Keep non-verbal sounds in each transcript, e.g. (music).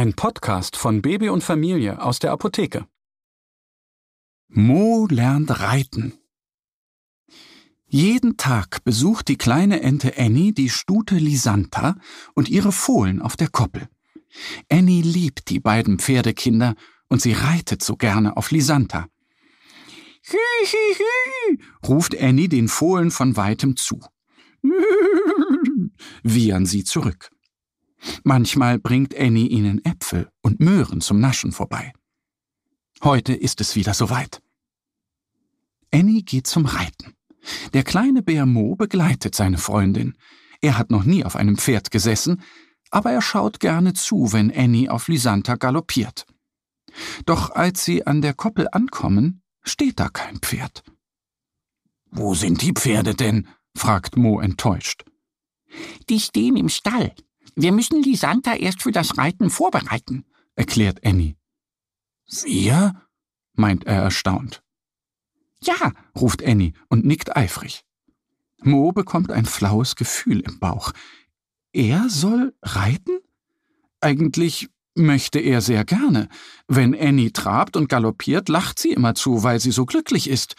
Ein Podcast von Baby und Familie aus der Apotheke. Mo lernt reiten. Jeden Tag besucht die kleine Ente Annie die Stute Lisanta und ihre Fohlen auf der Koppel. Annie liebt die beiden Pferdekinder und sie reitet so gerne auf Lisanta. Hi, hi, hi, ruft Annie den Fohlen von weitem zu. (laughs) Wiehern sie zurück. Manchmal bringt Annie ihnen Äpfel und Möhren zum Naschen vorbei. Heute ist es wieder soweit. Annie geht zum Reiten. Der kleine Bär Mo begleitet seine Freundin. Er hat noch nie auf einem Pferd gesessen, aber er schaut gerne zu, wenn Annie auf Lisanta galoppiert. Doch als sie an der Koppel ankommen, steht da kein Pferd. Wo sind die Pferde denn? fragt Mo enttäuscht. Die stehen im Stall. Wir müssen Lisanta erst für das Reiten vorbereiten, erklärt Annie. Wir? meint er erstaunt. Ja, ruft Annie und nickt eifrig. Mo bekommt ein flaues Gefühl im Bauch. Er soll reiten? Eigentlich möchte er sehr gerne. Wenn Annie trabt und galoppiert, lacht sie immer zu, weil sie so glücklich ist.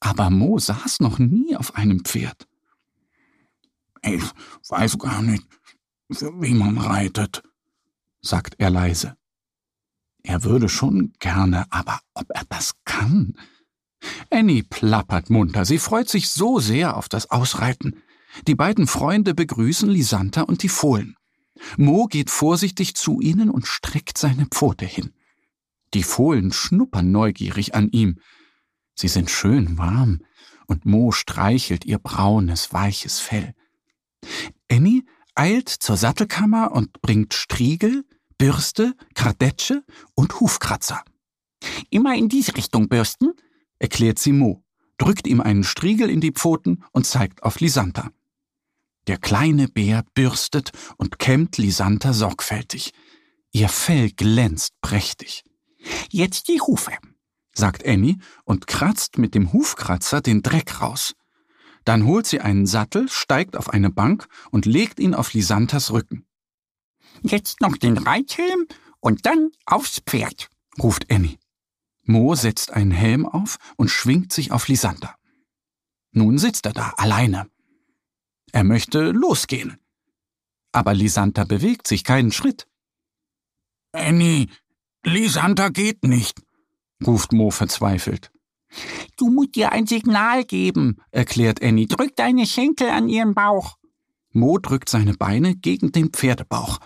Aber Mo saß noch nie auf einem Pferd. Ich weiß gar nicht, wie man reitet, sagt er leise. Er würde schon gerne, aber ob er das kann? Annie plappert munter, sie freut sich so sehr auf das Ausreiten. Die beiden Freunde begrüßen Lisanta und die Fohlen. Mo geht vorsichtig zu ihnen und streckt seine Pfote hin. Die Fohlen schnuppern neugierig an ihm. Sie sind schön warm, und Mo streichelt ihr braunes, weiches Fell. Annie eilt zur Sattelkammer und bringt Striegel, Bürste, Kardetsche und Hufkratzer. Immer in diese Richtung bürsten, erklärt sie Mo, drückt ihm einen Striegel in die Pfoten und zeigt auf Lisanta. Der kleine Bär bürstet und kämmt Lisanta sorgfältig. Ihr Fell glänzt prächtig. Jetzt die Hufe, sagt Annie und kratzt mit dem Hufkratzer den Dreck raus. Dann holt sie einen Sattel, steigt auf eine Bank und legt ihn auf Lisantas Rücken. Jetzt noch den Reithelm und dann aufs Pferd, ruft Annie. Mo setzt einen Helm auf und schwingt sich auf Lisanta. Nun sitzt er da, alleine. Er möchte losgehen. Aber Lisanta bewegt sich keinen Schritt. Annie, Lisanta geht nicht, ruft Mo verzweifelt. Du musst ihr ein Signal geben, erklärt Annie. Drück deine Schenkel an ihren Bauch. Mo drückt seine Beine gegen den Pferdebauch.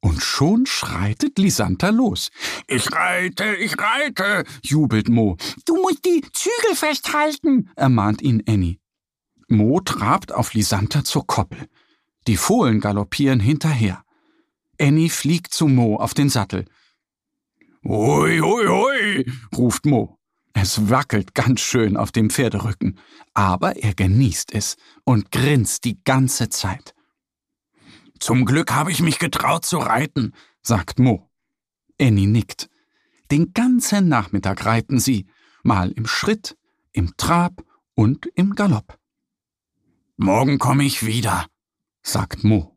Und schon schreitet Lisanta los. Ich reite, ich reite, jubelt Mo. Du musst die Zügel festhalten, ermahnt ihn Annie. Mo trabt auf Lisanta zur Koppel. Die Fohlen galoppieren hinterher. Annie fliegt zu Mo auf den Sattel. Hui, hui, hui, ruft Mo. Es wackelt ganz schön auf dem Pferderücken, aber er genießt es und grinst die ganze Zeit. Zum Glück habe ich mich getraut zu reiten, sagt Mo. Annie nickt. Den ganzen Nachmittag reiten sie, mal im Schritt, im Trab und im Galopp. Morgen komme ich wieder, sagt Mo.